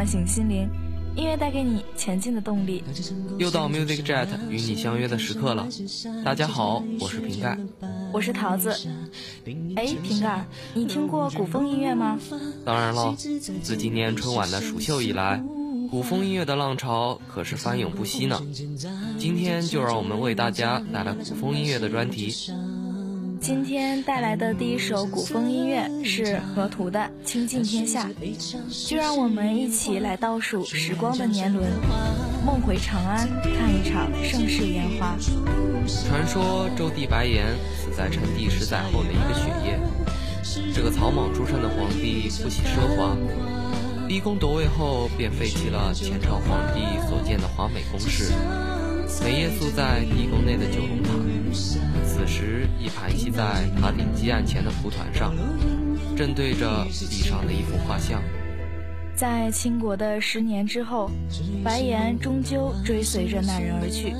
唤醒心灵，音乐带给你前进的动力。又到 Music Jet 与你相约的时刻了。大家好，我是瓶盖，我是桃子。哎，瓶盖，你听过古风音乐吗？当然了，自今年春晚的蜀秀以来，古风音乐的浪潮可是翻涌不息呢。今天就让我们为大家带来古风音乐的专题。今天带来的第一首古风音乐是河图的《倾尽天下》，就让我们一起来倒数时光的年轮，梦回长安，看一场盛世烟花。传说周帝白岩死在成帝十载后的一个雪夜，这个草莽出身的皇帝不喜奢华，逼宫夺位后便废弃了前朝皇帝所建的华美宫室。每夜宿在地宫内的九龙塔，此时已盘膝在塔顶基案前的蒲团上，正对着地上的一幅画像。在倾国的十年之后，白岩终究追随着那人而去，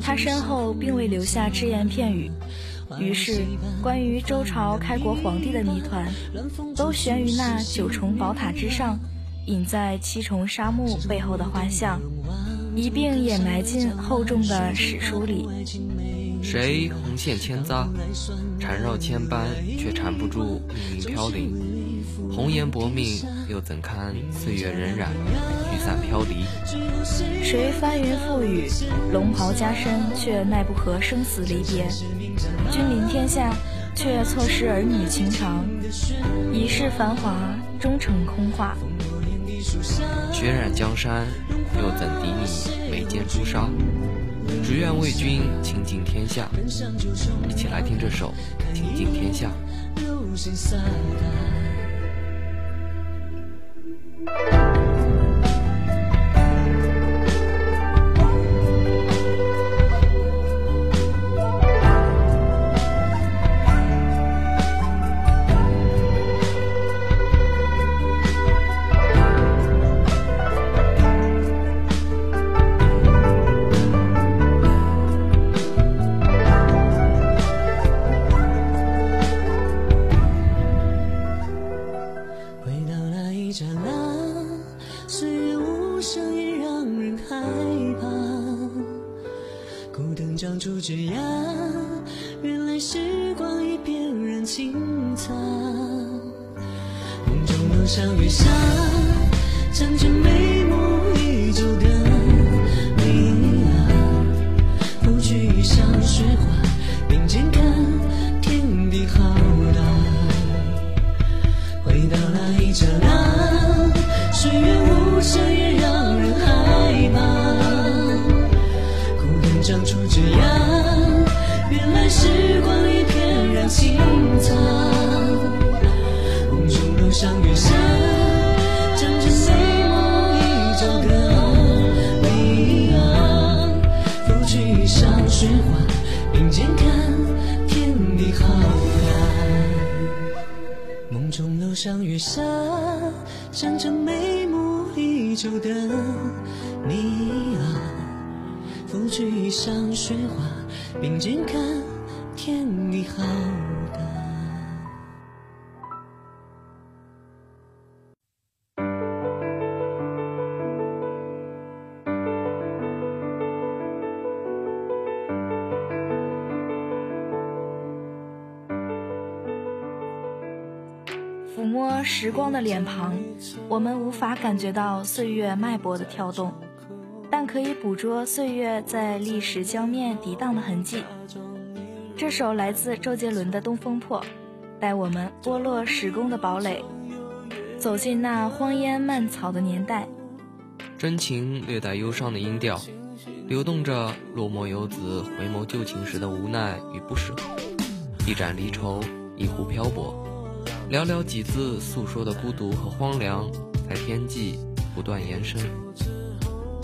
他身后并未留下只言片语。于是，关于周朝开国皇帝的谜团，都悬于那九重宝塔之上，隐在七重沙漠背后的画像。一并掩埋进厚重的史书里。谁红线牵匝，缠绕千般，却缠不住命运飘零。红颜薄命，又怎堪岁月荏苒，聚散飘离？谁翻云覆雨，龙袍加身，却奈不何生死离别？君临天下，却错失儿女情长。一世繁华，终成空话。血染江山，又怎敌你眉间朱砂？只愿为君倾尽天下。一起来听这首《倾尽天下》。枯藤长出枝桠原来时光已翩然轻擦梦中楼上月下站着眉钟楼上月下，站着眉目依旧的你啊，拂去衣上雪花，并肩看天，地好。时光的脸庞，我们无法感觉到岁月脉搏的跳动，但可以捕捉岁月在历史江面涤荡的痕迹。这首来自周杰伦的《东风破》，带我们剥落时光的堡垒，走进那荒烟蔓草的年代。真情略带忧伤的音调，流动着落寞游子回眸旧情时的无奈与不舍。一盏离愁，一壶漂泊。寥寥几字诉说的孤独和荒凉，在天际不断延伸。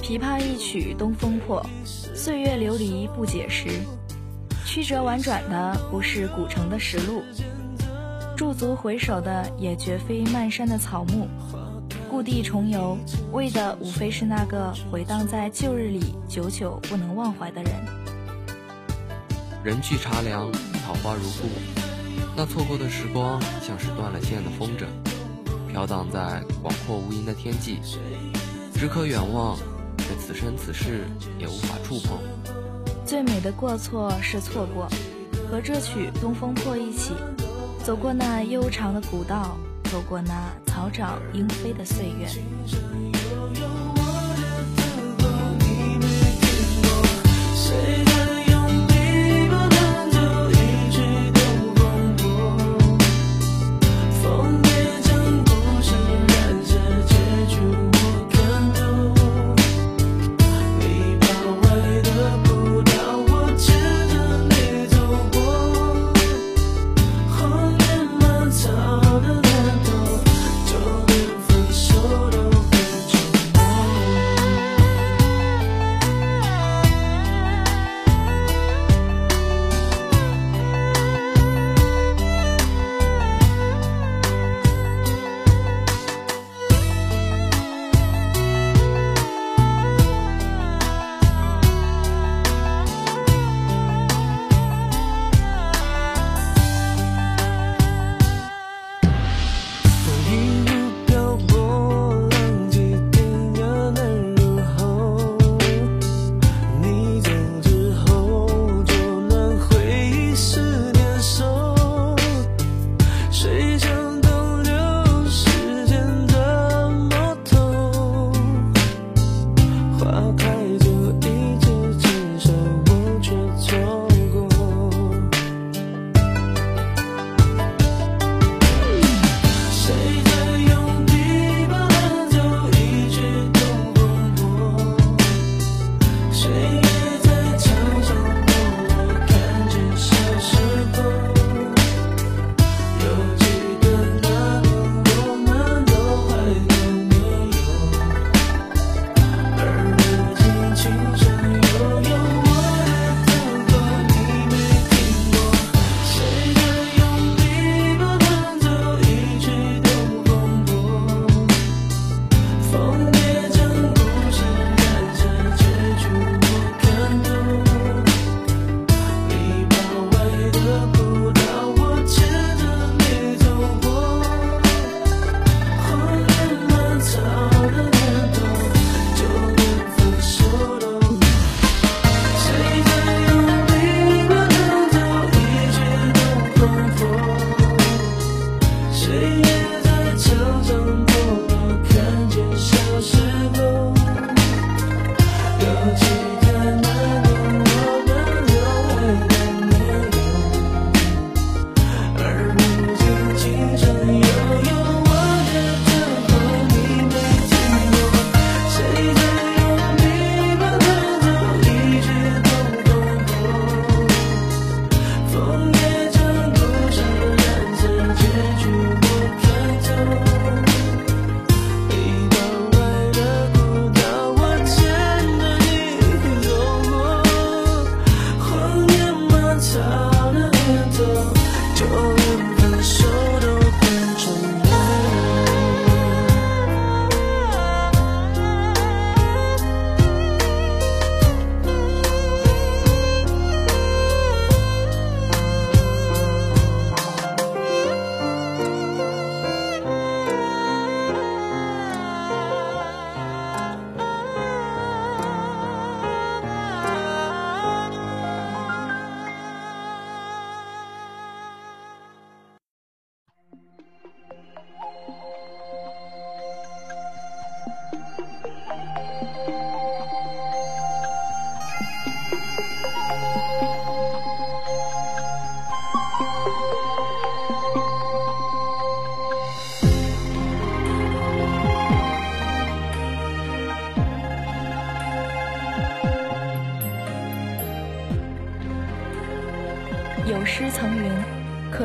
琵琶一曲东风破，岁月流离不解时。曲折婉转的不是古城的石路，驻足回首的也绝非漫山的草木。故地重游，为的无非是那个回荡在旧日里久久不能忘怀的人。人去茶凉，桃花如故。那错过的时光，像是断了线的风筝，飘荡在广阔无垠的天际，只可远望，却此生此世也无法触碰。最美的过错是错过，和这曲《东风破》一起，走过那悠长的古道，走过那草长莺飞的岁月。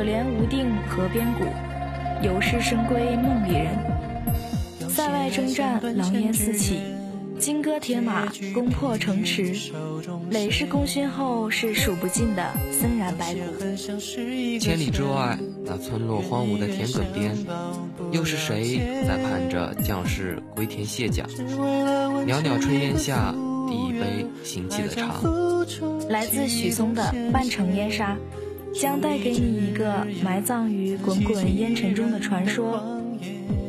怜无定河边骨，有事生归梦里人。”塞外征战，狼烟四起，金戈铁马，攻破城池。累世功勋后，是数不尽的森然白骨。千里之外，那村落荒芜的田埂边，又是谁在盼着将士归田卸甲？袅袅炊烟下，第一杯醒起的茶。来自许嵩的《半城烟沙》，将带给你一个埋葬于滚滚烟尘中的传说，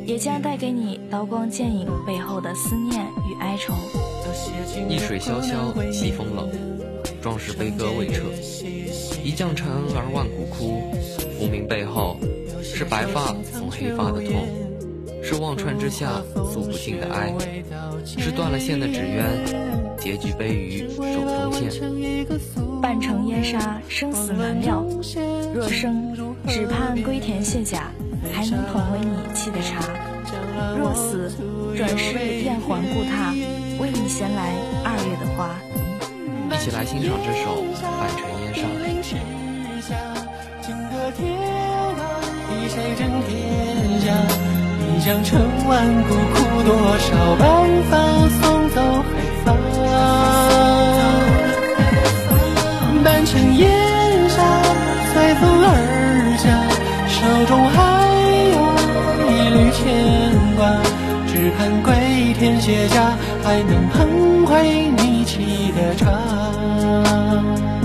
也将带给你刀光剑影背后的思念与哀愁。一水萧萧，西风冷，壮士悲歌未彻。一将沉而万骨枯，浮名背后是白发从黑发的痛，是忘川之下诉不尽的哀，是断了线的纸鸢。结局悲于手中线，半城烟沙，生死难料。若生，只盼归田卸甲，还能捧回你沏的茶；若死，转世燕还故榻，为你衔来二月的花。一起来欣赏这首《半城烟沙》。你将成万多少白发送只盼归田卸甲，还能捧回你沏的茶。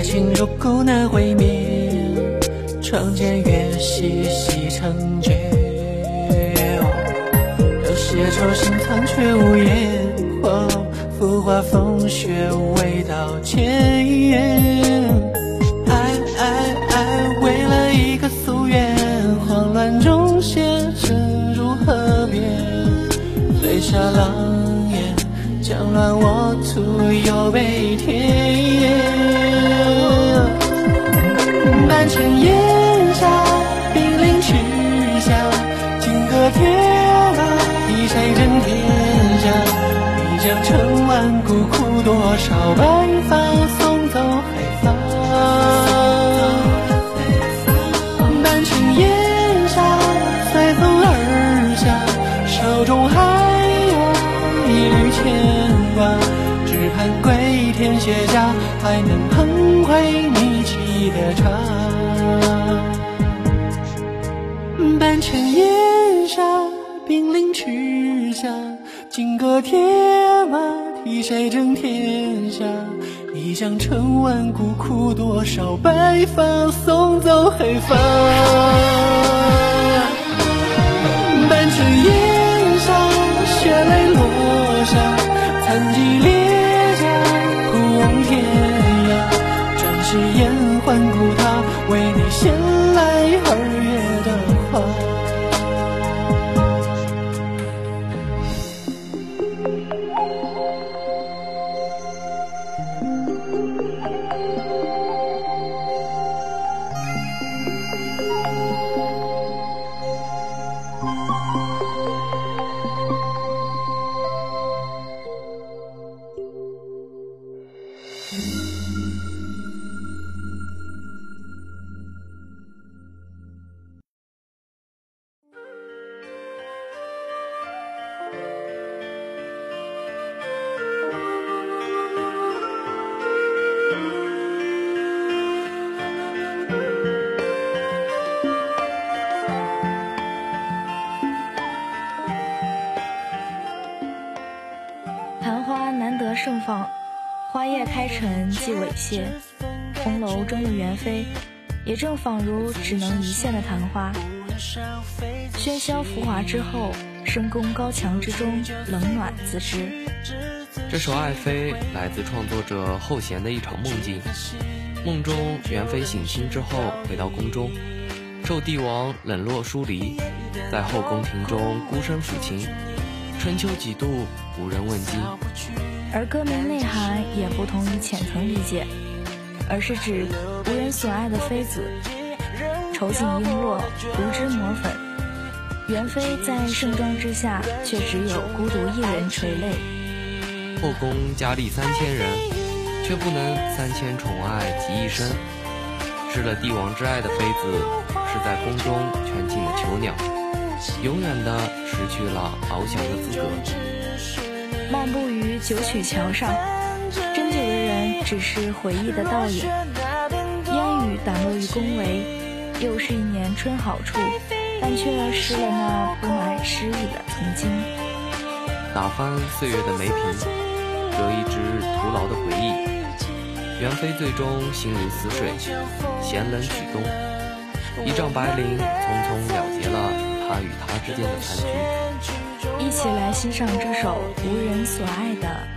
情如故难会面，长剑月夕夕成绝。有些愁心藏却无言，浮华风雪未到千言。爱爱爱，为了一个夙愿，慌乱中写身入河边，飞沙狼烟，将乱我徒有悲天。城烟沙，冰凌赤霞，金戈铁马，一晒震天下。你将成万骨，哭多少白发，送走黑发。半城烟沙，随风而下，手中还有一缕牵挂，只盼归田卸甲，还能金戈铁马，替谁争天下？一将成万骨，枯多少白发，送走黑发。半城烟沙，血泪落盛放，花叶开成即猥亵，红楼中的元妃，也正仿如只能一现的昙花。喧嚣浮华之后，深宫高墙之中，冷暖自知。这首《爱妃》来自创作者后弦的一场梦境。梦中，元妃醒心之后回到宫中，受帝王冷落疏离，在后宫廷中孤身抚琴，春秋几度无人问津。而歌名内涵也不同于浅层理解，而是指无人所爱的妃子，愁尽璎珞，无知抹粉。元妃在盛装之下，却只有孤独一人垂泪。后宫佳丽三千人，却不能三千宠爱集一身。失了帝王之爱的妃子，是在宫中权倾的囚鸟，永远的失去了翱翔的资格。漫步于九曲桥上，斟酒的人只是回忆的倒影。烟雨打落于宫闱，又是一年春好处，但却失了那布满诗意的曾经。打翻岁月的梅瓶，折一枝徒劳的回忆。元妃最终心如死水，闲冷曲终。一丈白绫匆匆了结了他与她之间的残局。一起来欣赏这首无人所爱的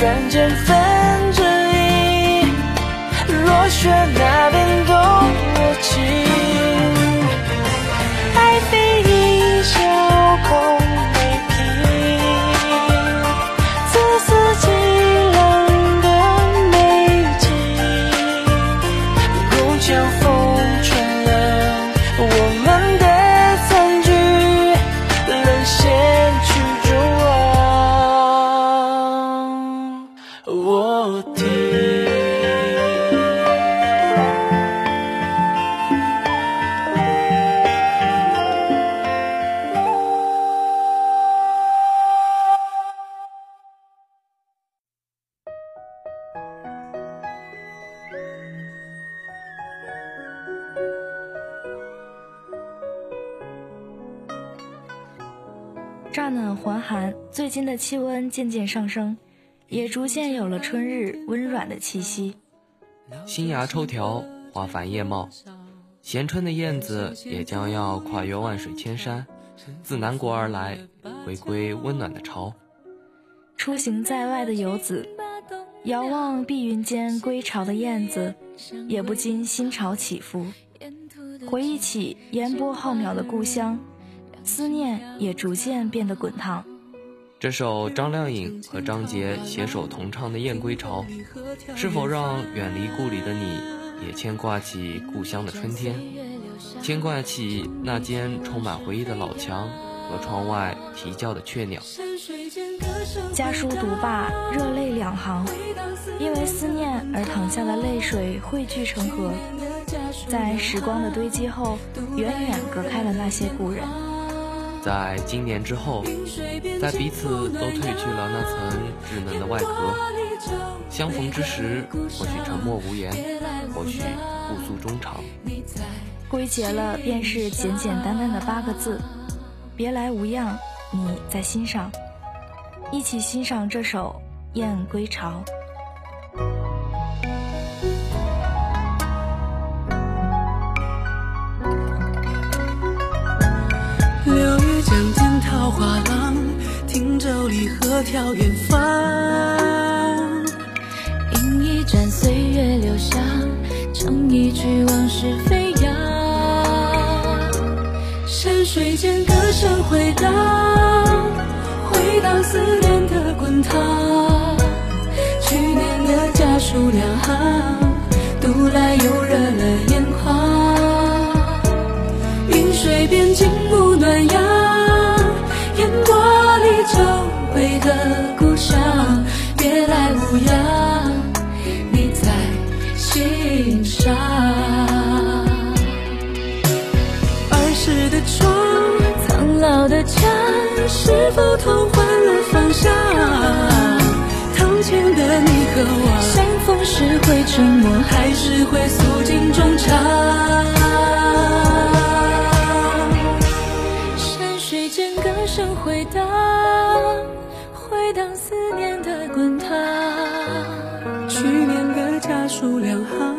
三千分之一，若雪那。乍暖还寒，最近的气温渐渐上升，也逐渐有了春日温软的气息。新芽抽条，花繁叶茂，衔春的燕子也将要跨越万水千山，自南国而来，回归温暖的巢。出行在外的游子，遥望碧云间归巢的燕子，也不禁心潮起伏，回忆起烟波浩渺的故乡。思念也逐渐变得滚烫。这首张靓颖和张杰携手同唱的《燕归巢》，是否让远离故里的你也牵挂起故乡的春天，牵挂起那间充满回忆的老墙和窗外啼叫的雀鸟？家书读罢，热泪两行，因为思念而淌下的泪水汇聚成河，在时光的堆积后，远远隔开了那些故人。在今年之后，在彼此都褪去了那层稚嫩的外壳，相逢之时，或许沉默无言，或许互诉衷肠，归结了便是简简单单的八个字：别来无恙，你在心上。一起欣赏这首《燕归巢》。天桃花浪，汀州离合眺远方。饮一盏岁月留香，唱一曲往事飞扬。山水间歌声回荡，回荡思念的滚烫。去年的家书两行，读来又热了眼眶。云水边静的故乡，别来无恙，你在心上。儿时的窗，苍老的墙，是否同换了方向？堂前的你和我，相逢时会沉默，还是会诉尽衷肠？书两行，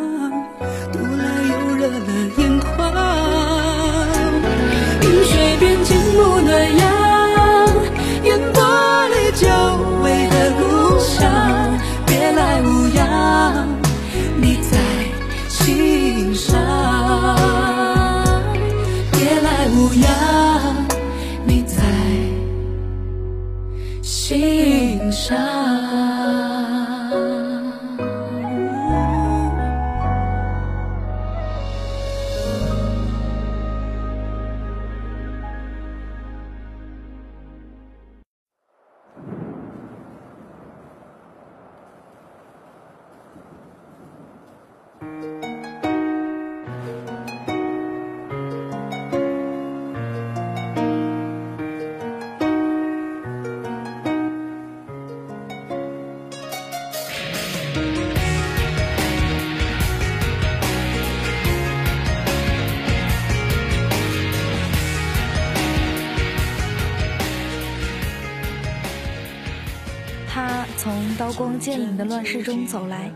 刀光剑影的乱世中走来，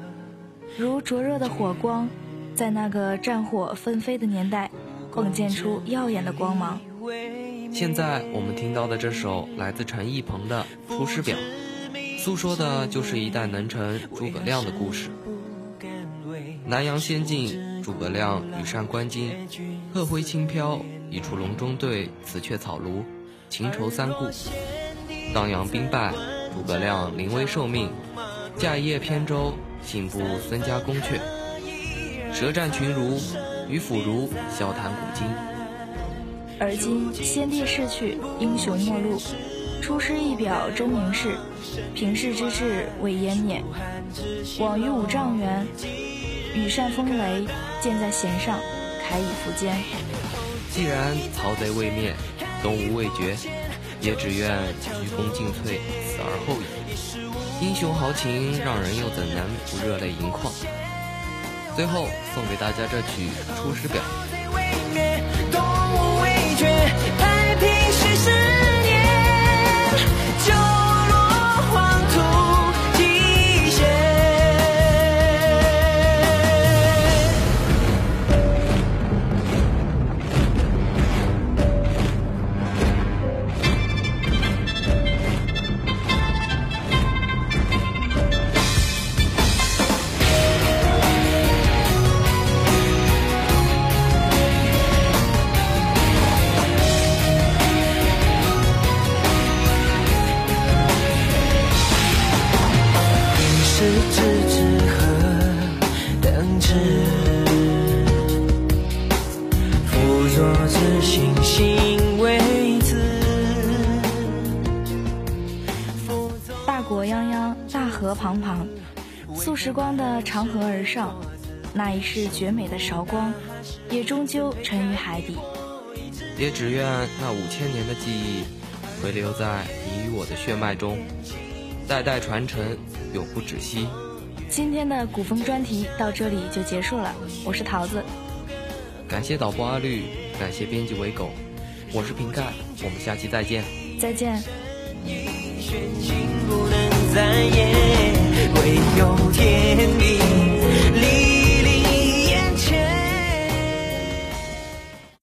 如灼热的火光，在那个战火纷飞的年代，迸溅出耀眼的光芒。现在我们听到的这首来自陈奕鹏的《出师表》，诉说的就是一代能臣诸葛亮的故事。南阳仙境，诸葛亮羽扇纶巾，鹤挥轻飘，一出隆中对，此却草庐，情愁三顾。当阳兵败，诸葛亮临危受命。驾一叶扁舟，信步孙家宫阙，舌战群儒，与腐儒笑谈古今。而今先帝逝去，英雄末路，出师一表真名世，平世之志未湮灭。往于五丈原，羽扇风雷，箭在弦上，铠以赴肩。既然曹贼未灭，东吴未绝，也只愿鞠躬尽瘁，死而后已。英雄豪情，让人又怎能不热泪盈眶？最后送给大家这曲《出师表》。旁旁，溯时光的长河而上，那一世绝美的韶光，也终究沉于海底。也只愿那五千年的记忆回流在你与我的血脉中，代代传承，永不止息。今天的古风专题到这里就结束了，我是桃子。感谢导播阿绿，感谢编辑为狗，我是平盖。我们下期再见，再见。